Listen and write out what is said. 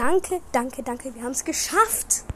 Danke, danke, danke. Wir haben es geschafft.